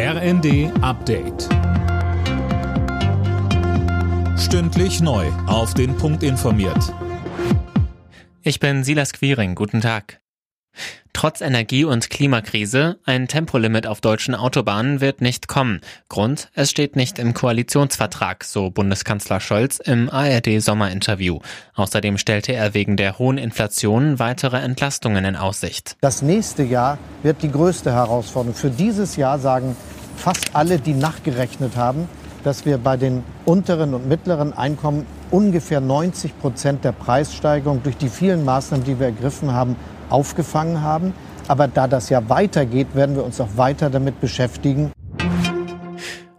RND Update. Stündlich neu. Auf den Punkt informiert. Ich bin Silas Quiring. Guten Tag. Trotz Energie- und Klimakrise, ein Tempolimit auf deutschen Autobahnen wird nicht kommen. Grund, es steht nicht im Koalitionsvertrag, so Bundeskanzler Scholz im ARD-Sommerinterview. Außerdem stellte er wegen der hohen Inflation weitere Entlastungen in Aussicht. Das nächste Jahr wird die größte Herausforderung. Für dieses Jahr sagen fast alle, die nachgerechnet haben, dass wir bei den unteren und mittleren Einkommen ungefähr 90 Prozent der Preissteigerung durch die vielen Maßnahmen, die wir ergriffen haben, aufgefangen haben. Aber da das ja weitergeht, werden wir uns auch weiter damit beschäftigen.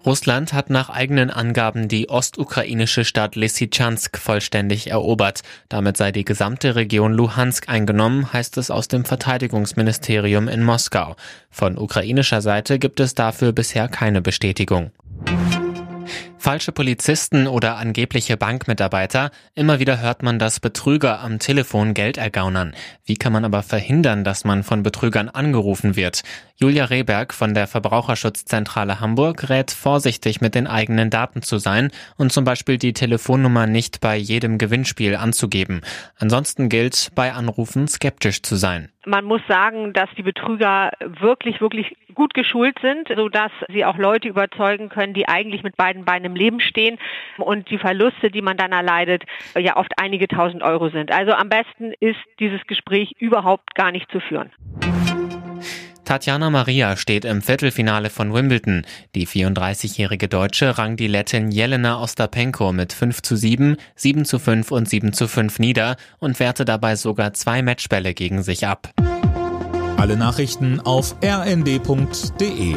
Russland hat nach eigenen Angaben die ostukrainische Stadt Lysychansk vollständig erobert. Damit sei die gesamte Region Luhansk eingenommen, heißt es aus dem Verteidigungsministerium in Moskau. Von ukrainischer Seite gibt es dafür bisher keine Bestätigung. Falsche Polizisten oder angebliche Bankmitarbeiter. Immer wieder hört man, dass Betrüger am Telefon Geld ergaunern. Wie kann man aber verhindern, dass man von Betrügern angerufen wird? Julia Rehberg von der Verbraucherschutzzentrale Hamburg rät vorsichtig mit den eigenen Daten zu sein und zum Beispiel die Telefonnummer nicht bei jedem Gewinnspiel anzugeben. Ansonsten gilt, bei Anrufen skeptisch zu sein. Man muss sagen, dass die Betrüger wirklich, wirklich gut geschult sind, sodass sie auch Leute überzeugen können, die eigentlich mit beiden Beinen im Leben stehen und die Verluste, die man dann erleidet, ja oft einige tausend Euro sind. Also am besten ist dieses Gespräch überhaupt gar nicht zu führen. Tatjana Maria steht im Viertelfinale von Wimbledon. Die 34-jährige Deutsche rang die Lettin Jelena Ostapenko mit 5 zu 7, 7 zu 5 und 7 zu 5 nieder und wehrte dabei sogar zwei Matchbälle gegen sich ab. Alle Nachrichten auf rnd.de